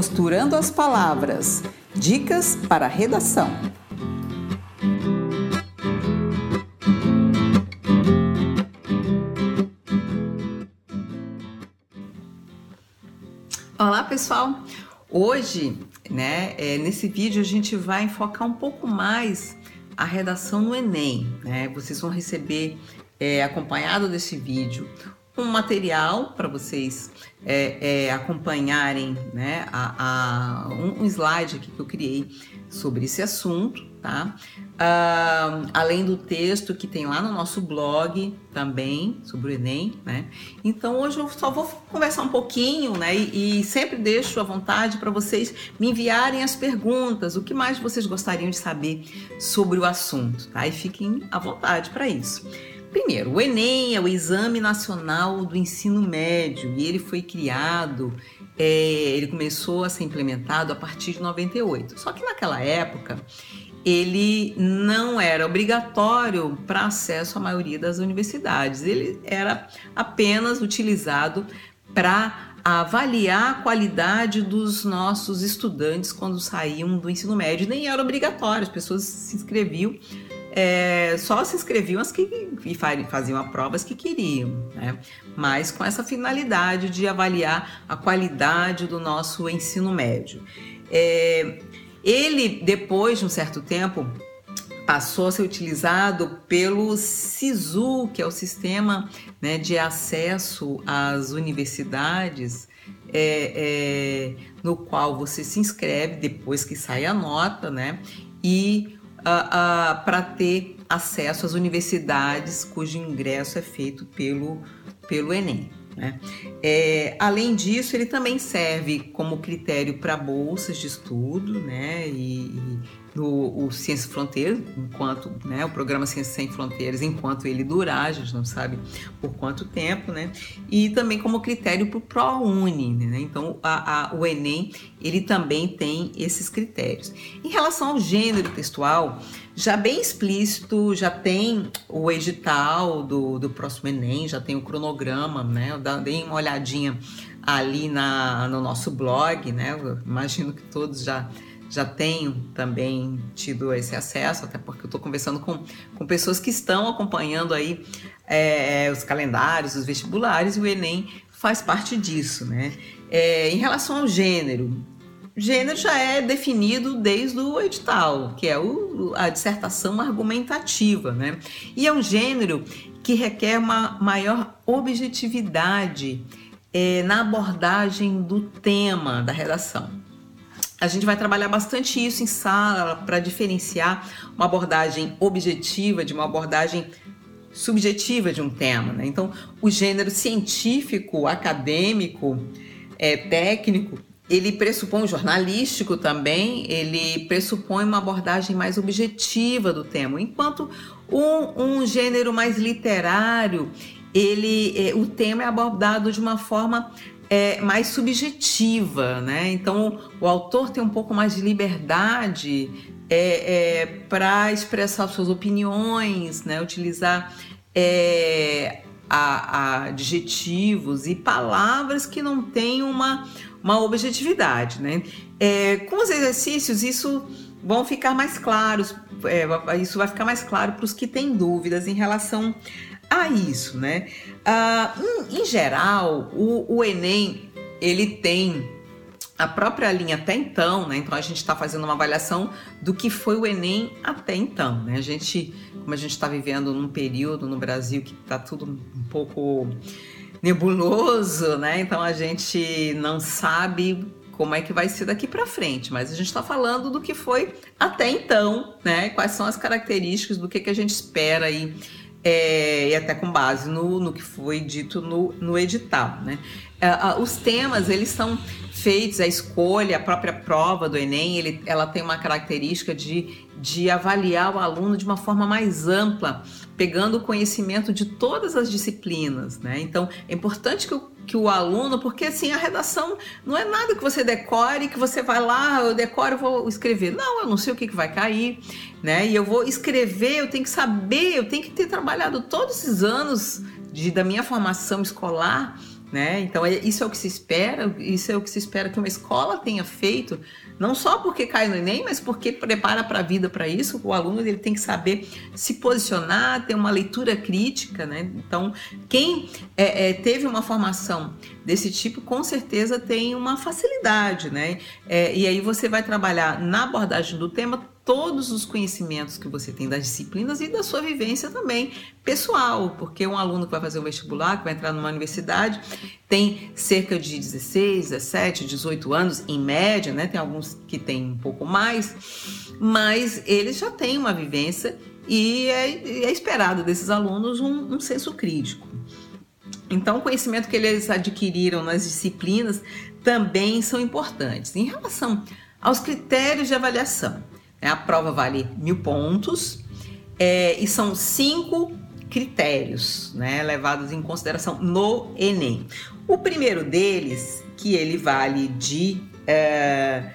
Costurando as palavras. Dicas para redação. Olá, pessoal. Hoje, né, é, nesse vídeo a gente vai focar um pouco mais a redação no Enem. Né? Vocês vão receber, é, acompanhado desse vídeo, um material para vocês é, é, acompanharem né, a, a, um, slide aqui que eu criei sobre esse assunto, tá? Uh, além do texto que tem lá no nosso blog também sobre o Enem, né? Então hoje eu só vou conversar um pouquinho, né? E, e sempre deixo à vontade para vocês me enviarem as perguntas, o que mais vocês gostariam de saber sobre o assunto, tá? E fiquem à vontade para isso. Primeiro, o Enem é o Exame Nacional do Ensino Médio e ele foi criado, é, ele começou a ser implementado a partir de 98. Só que naquela época ele não era obrigatório para acesso à maioria das universidades, ele era apenas utilizado para avaliar a qualidade dos nossos estudantes quando saíam do ensino médio. Nem era obrigatório, as pessoas se inscreviam é, só se inscreviam as que e faziam a provas que queriam, né? mas com essa finalidade de avaliar a qualidade do nosso ensino médio. É, ele, depois de um certo tempo, passou a ser utilizado pelo SISU, que é o Sistema né, de Acesso às Universidades, é, é, no qual você se inscreve depois que sai a nota, né? E uh, uh, para ter acesso às universidades cujo ingresso é feito pelo, pelo Enem. Né? É, além disso, ele também serve como critério para bolsas de estudo né? e, no o Ciência Fronteiras, enquanto né, o programa Ciência Sem Fronteiras, enquanto ele durar, a gente não sabe por quanto tempo, né? E também como critério para o ProUni, né? Então, a, a, o Enem, ele também tem esses critérios. Em relação ao gênero textual, já bem explícito, já tem o edital do, do próximo Enem, já tem o cronograma, né? Eu dei uma olhadinha ali na, no nosso blog, né? Eu imagino que todos já já tenho também tido esse acesso, até porque eu estou conversando com, com pessoas que estão acompanhando aí é, os calendários, os vestibulares, e o Enem faz parte disso, né? É, em relação ao gênero, gênero já é definido desde o edital, que é o, a dissertação argumentativa, né? E é um gênero que requer uma maior objetividade é, na abordagem do tema da redação. A gente vai trabalhar bastante isso em sala para diferenciar uma abordagem objetiva de uma abordagem subjetiva de um tema. Né? Então, o gênero científico, acadêmico, é, técnico, ele pressupõe jornalístico também, ele pressupõe uma abordagem mais objetiva do tema, enquanto um, um gênero mais literário, ele, é, o tema é abordado de uma forma é, mais subjetiva, né? Então o autor tem um pouco mais de liberdade é, é, para expressar suas opiniões, né? Utilizar é, a, a adjetivos e palavras que não têm uma, uma objetividade, né? É, com os exercícios isso vão ficar mais claros, é, isso vai ficar mais claro para os que têm dúvidas em relação a isso, né? Em, em, geral, o, o Enem ele tem a própria linha até então, né? Então a gente está fazendo uma avaliação do que foi o Enem até então, né? A gente, como a gente está vivendo num período no Brasil que está tudo um pouco nebuloso, né? Então a gente não sabe como é que vai ser daqui para frente, mas a gente está falando do que foi até então, né? Quais são as características do que, que a gente espera aí é, e até com base no, no que foi dito no, no edital. Né? É, os temas, eles são feitos, a escolha, a própria prova do Enem, ele, ela tem uma característica de, de avaliar o aluno de uma forma mais ampla, pegando o conhecimento de todas as disciplinas. Né? Então, é importante que o que o aluno, porque assim, a redação não é nada que você decore, que você vai lá, eu decoro, vou escrever. Não, eu não sei o que, que vai cair, né? E eu vou escrever, eu tenho que saber, eu tenho que ter trabalhado todos esses anos de, da minha formação escolar né? Então é, isso é o que se espera, isso é o que se espera que uma escola tenha feito, não só porque cai no Enem, mas porque prepara para a vida para isso. O aluno ele tem que saber se posicionar, ter uma leitura crítica, né? Então quem é, é, teve uma formação desse tipo, com certeza tem uma facilidade, né? É, e aí você vai trabalhar na abordagem do tema todos os conhecimentos que você tem das disciplinas e da sua vivência também pessoal, porque um aluno que vai fazer o vestibular, que vai entrar numa universidade, tem cerca de 16, 17, 18 anos em média, né? Tem alguns que têm um pouco mais, mas eles já têm uma vivência e é, é esperado desses alunos um, um senso crítico. Então, o conhecimento que eles adquiriram nas disciplinas também são importantes. Em relação aos critérios de avaliação? A prova vale mil pontos é, e são cinco critérios né, levados em consideração no Enem. O primeiro deles, que ele vale de é,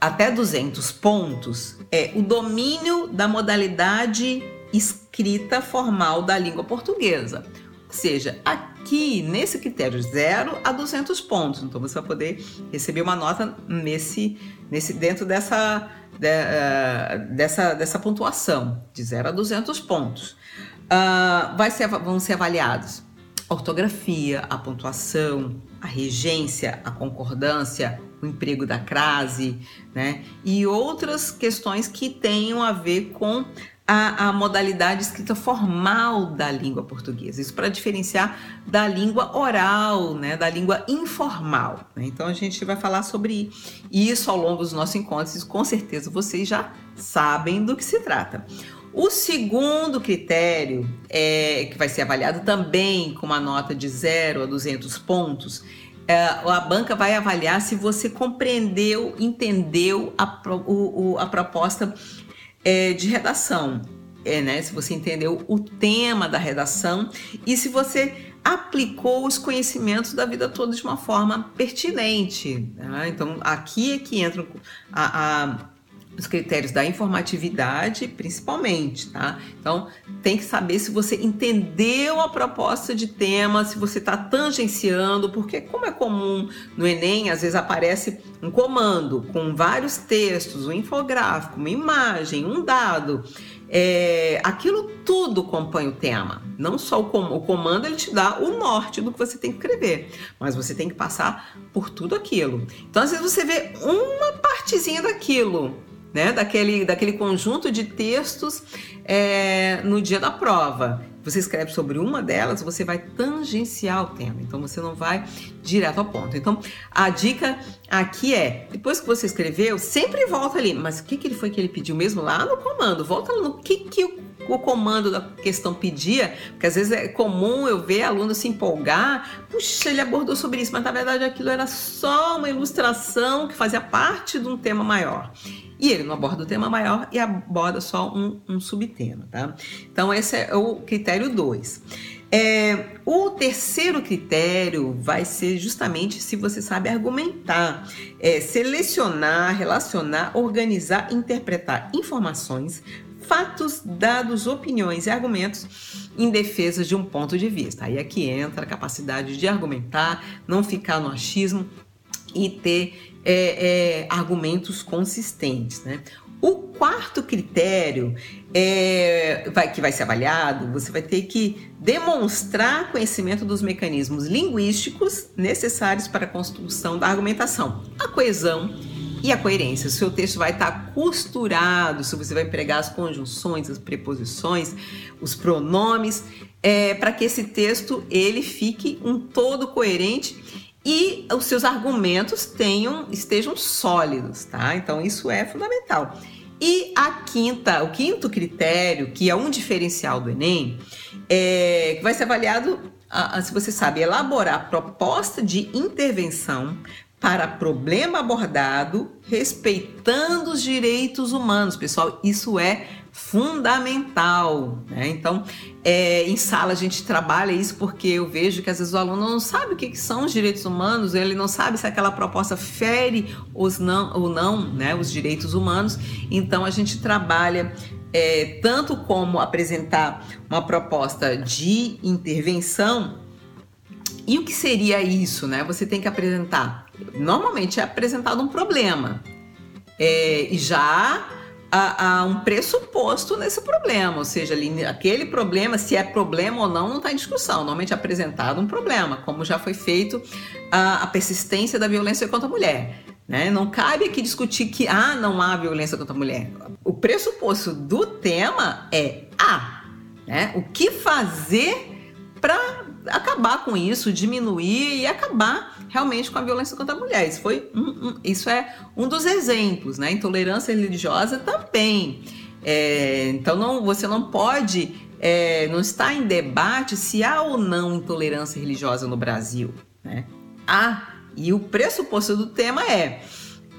até 200 pontos, é o domínio da modalidade escrita formal da língua portuguesa. Ou seja, aqui nesse critério 0 a 200 pontos. Então você vai poder receber uma nota nesse, nesse dentro dessa de, uh, dessa, dessa pontuação, de 0 a 200 pontos. Uh, vai ser, vão ser avaliados a ortografia, a pontuação, a regência, a concordância, o emprego da crase, né? E outras questões que tenham a ver com a, a, modalidade escrita formal da língua portuguesa. Isso para diferenciar da língua oral, né, da língua informal. Né? Então a gente vai falar sobre isso ao longo dos nossos encontros. E com certeza vocês já sabem do que se trata. O segundo critério, é, que vai ser avaliado também com uma nota de 0 a 200 pontos, é, a banca vai avaliar se você compreendeu, entendeu a, o, a proposta é, de redação, é, né? Se você entendeu o tema da redação e se você aplicou os conhecimentos da vida toda de uma forma pertinente. Né? Então, aqui é que entram a, a os critérios da informatividade, principalmente, tá? Então, tem que saber se você entendeu a proposta de tema, se você está tangenciando, porque como é comum no Enem, às vezes aparece um comando com vários textos, um infográfico, uma imagem, um dado. É, aquilo tudo compõe o tema. Não só o, com, o comando ele te dá o norte do que você tem que escrever, mas você tem que passar por tudo aquilo. Então, às vezes você vê uma partezinha daquilo né, daquele, daquele conjunto de textos é, no dia da prova. Você escreve sobre uma delas, você vai tangenciar o tema, então você não vai direto ao ponto. Então, a dica aqui é: depois que você escreveu, sempre volta ali. Mas o que, que ele foi que ele pediu mesmo lá no comando? Volta no que, que o o comando da questão pedia, porque às vezes é comum eu ver aluno se empolgar, puxa, ele abordou sobre isso, mas na verdade aquilo era só uma ilustração que fazia parte de um tema maior. E ele não aborda o tema maior e aborda só um, um subtema, tá? Então, esse é o critério 2. É, o terceiro critério vai ser justamente se você sabe argumentar, é, selecionar, relacionar, organizar, interpretar informações, fatos, dados, opiniões e argumentos em defesa de um ponto de vista. Aí é que entra a capacidade de argumentar, não ficar no achismo e ter é, é, argumentos consistentes. Né? O quarto critério é, vai, que vai ser avaliado, você vai ter que demonstrar conhecimento dos mecanismos linguísticos necessários para a construção da argumentação, a coesão e a coerência. O seu texto vai estar costurado, se você vai empregar as conjunções, as preposições, os pronomes, é, para que esse texto ele fique um todo coerente e os seus argumentos tenham, estejam sólidos, tá? Então isso é fundamental. E a quinta, o quinto critério, que é um diferencial do Enem, é, que vai ser avaliado, a, a, se você sabe, elaborar proposta de intervenção para problema abordado, respeitando os direitos humanos. Pessoal, isso é fundamental. Né? Então, é, em sala a gente trabalha isso porque eu vejo que às vezes o aluno não sabe o que, que são os direitos humanos, ele não sabe se aquela proposta fere os não, ou não né, os direitos humanos. Então, a gente trabalha é, tanto como apresentar uma proposta de intervenção E o que seria isso, né? Você tem que apresentar. Normalmente é apresentado um problema. É, e já há, há, um pressuposto nesse problema, ou seja, ali, aquele problema, se é problema ou não, não está em discussão. Normalmente é apresentado um problema, como já foi feito a, a persistência da violência contra a mulher. Né? Não cabe aqui discutir que ah, não há violência contra a mulher. O pressuposto do tema é há. Ah, né? O que fazer para acabar com isso, diminuir e acabar realmente com a violência contra a mulher. Isso, foi um, um, isso é um dos exemplos. Né? Intolerância religiosa também. É, então não, você não pode, é, não está em debate se há ou não intolerância religiosa no Brasil. Né? Há e o pressuposto do tema é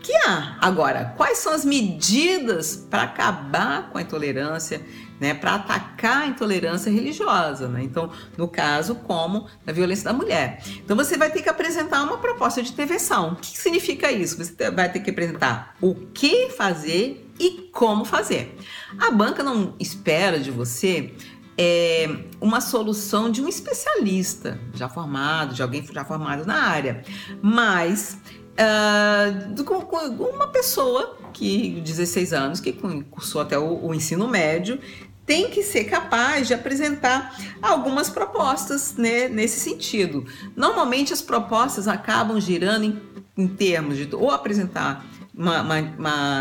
que há. Agora, quais são as medidas para acabar com a intolerância, né, para atacar a intolerância religiosa, né? Então, no caso, como a violência da mulher. Então, você vai ter que apresentar uma proposta de intervenção. O que significa isso? Você vai ter que apresentar o que fazer e como fazer. A banca não espera de você é, uma solução de um especialista já formado, de alguém já formado na área, mas uh, com, uma pessoa que 16 anos que cursou até o, o ensino médio tem que ser capaz de apresentar algumas propostas né, nesse sentido. Normalmente as propostas acabam girando em, em termos de ou apresentar uma, uma,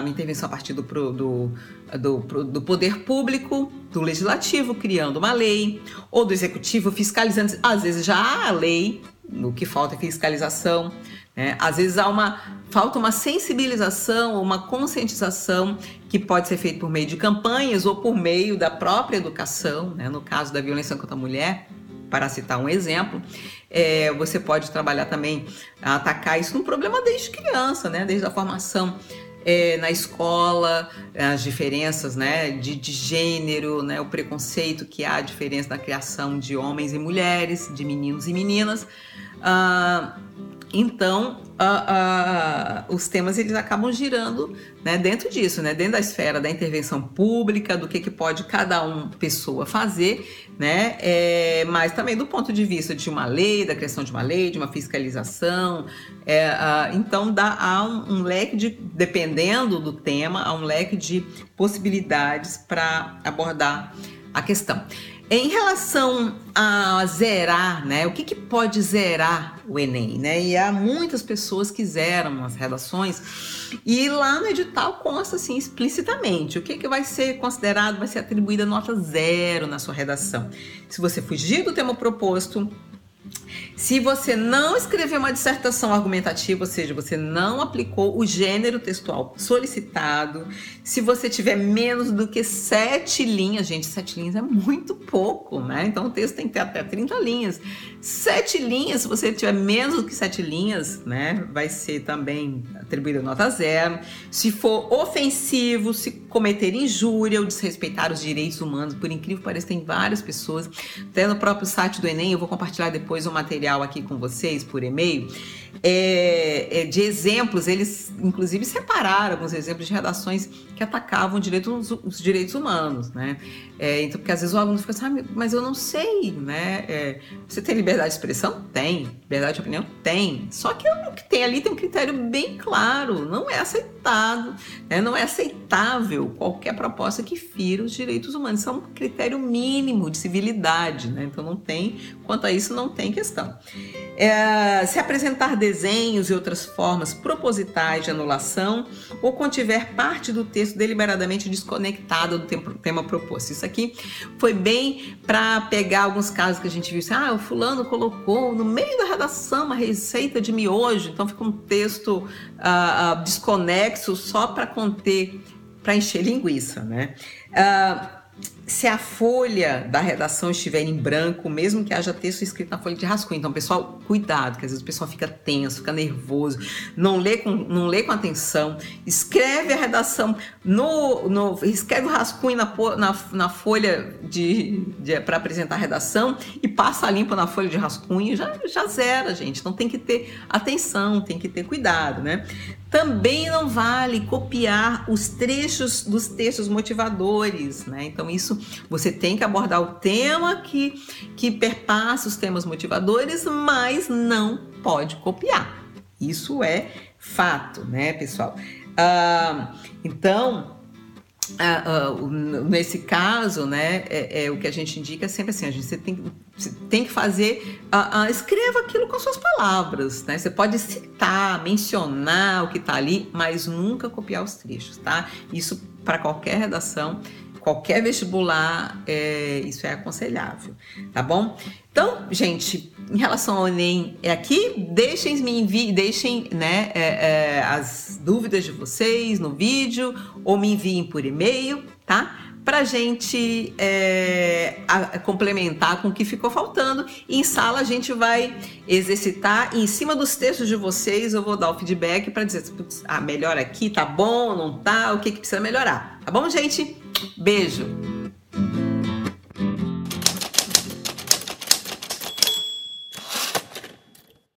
uma, intervenção a partir do, do, do, do poder público, do legislativo, criando uma lei, ou do executivo fiscalizando. Às vezes já há a lei, no que falta é fiscalização. Né? Às vezes há uma falta uma sensibilização, uma conscientização que pode ser feita por meio de campanhas ou por meio da própria educação, né? no caso da violência contra a mulher, para citar um exemplo, é, você pode trabalhar também, atacar isso no problema desde criança, né? desde a formação é, na escola, as diferenças né, de, de, gênero, né, o preconceito que há, a diferença na criação de homens e mulheres, de meninos e meninas. Ah, então, uh, uh, os temas eles acabam girando né, dentro disso, né, dentro da esfera da intervenção pública, do que, que pode cada um pessoa fazer, né, é, mas também do ponto de vista de uma lei, da criação de uma lei, de uma fiscalização. É, uh, então, dá, há um, um, leque de, dependendo do tema, há um leque de possibilidades para abordar a questão. Em relação a zerar, né? O que, que pode zerar o Enem, né? E há muitas pessoas que zeram as redações e lá no edital consta assim explicitamente o que, que vai ser considerado, vai ser atribuída nota zero na sua redação. Se você fugir do tema proposto, se você não escreveu uma dissertação argumentativa, ou seja, você não aplicou o gênero textual solicitado, se você tiver menos do que sete linhas, gente, sete linhas é muito pouco, né? Então o texto tem que ter até 30 linhas. Sete linhas, se você tiver menos do que sete linhas, né, vai ser também atribuída nota zero. Se for ofensivo, se cometer injúria ou desrespeitar os direitos humanos, por incrível que pareça, tem várias pessoas, até no próprio site do Enem, eu vou compartilhar depois um material aqui com vocês por e-mail, é, é, de exemplos, eles inclusive separaram alguns exemplos de redações que atacavam direitos, os direitos humanos, né? É, então, porque às vezes o aluno fica assim, ah, mas eu não sei, né? É, você tem liberdade de expressão? Tem. Liberdade de opinião? Tem. Só que o que tem ali tem um critério bem claro, não é aceitado, né? não é aceitável qualquer proposta que fira os direitos humanos. Isso é um critério mínimo de civilidade, né? Então não tem, quanto a isso, não tem questão. É, se apresentar desenhos e outras formas propositais de anulação ou contiver parte do texto deliberadamente desconectada do tema proposto. Isso aqui foi bem para pegar alguns casos que a gente viu. Assim, ah, o fulano colocou no meio da redação uma receita de miojo, então fica um texto ah, ah, desconexo só para conter, para encher linguiça, né? Ah, se a folha da redação estiver em branco, mesmo que haja texto escrito na folha de rascunho. Então, pessoal, cuidado, que às vezes o pessoal fica tenso, fica nervoso, não lê com, não lê com atenção, escreve a redação no, no escreve o rascunho na, na, na folha de, de para apresentar a redação e passa limpo na folha de rascunho, já, já zera, gente. Então tem que ter atenção, tem que ter cuidado, né? Também não vale copiar os trechos dos textos motivadores, né? Então, isso você tem que abordar o tema que, que perpassa os temas motivadores, mas não pode copiar. Isso é fato, né, pessoal? Uh, então, Uh, uh, nesse caso, né, é, é, o que a gente indica sempre assim, a gente você tem, você tem que fazer, uh, escreva aquilo com suas palavras, né? Você pode citar, mencionar o que está ali, mas nunca copiar os trechos, tá? Isso para qualquer redação qualquer vestibular, é, isso é aconselhável, tá bom? Então, gente, em relação ao Enem, é aqui. Deixem me envie, deixem né, é, é, as dúvidas de vocês no vídeo ou me enviem por e-mail, tá? Pra gente é, a, complementar com o que ficou faltando. E em sala a gente vai exercitar. E em cima dos textos de vocês, eu vou dar o feedback para dizer: ah, melhor aqui, tá bom, não tá, o que, que precisa melhorar. Tá bom, gente? Beijo!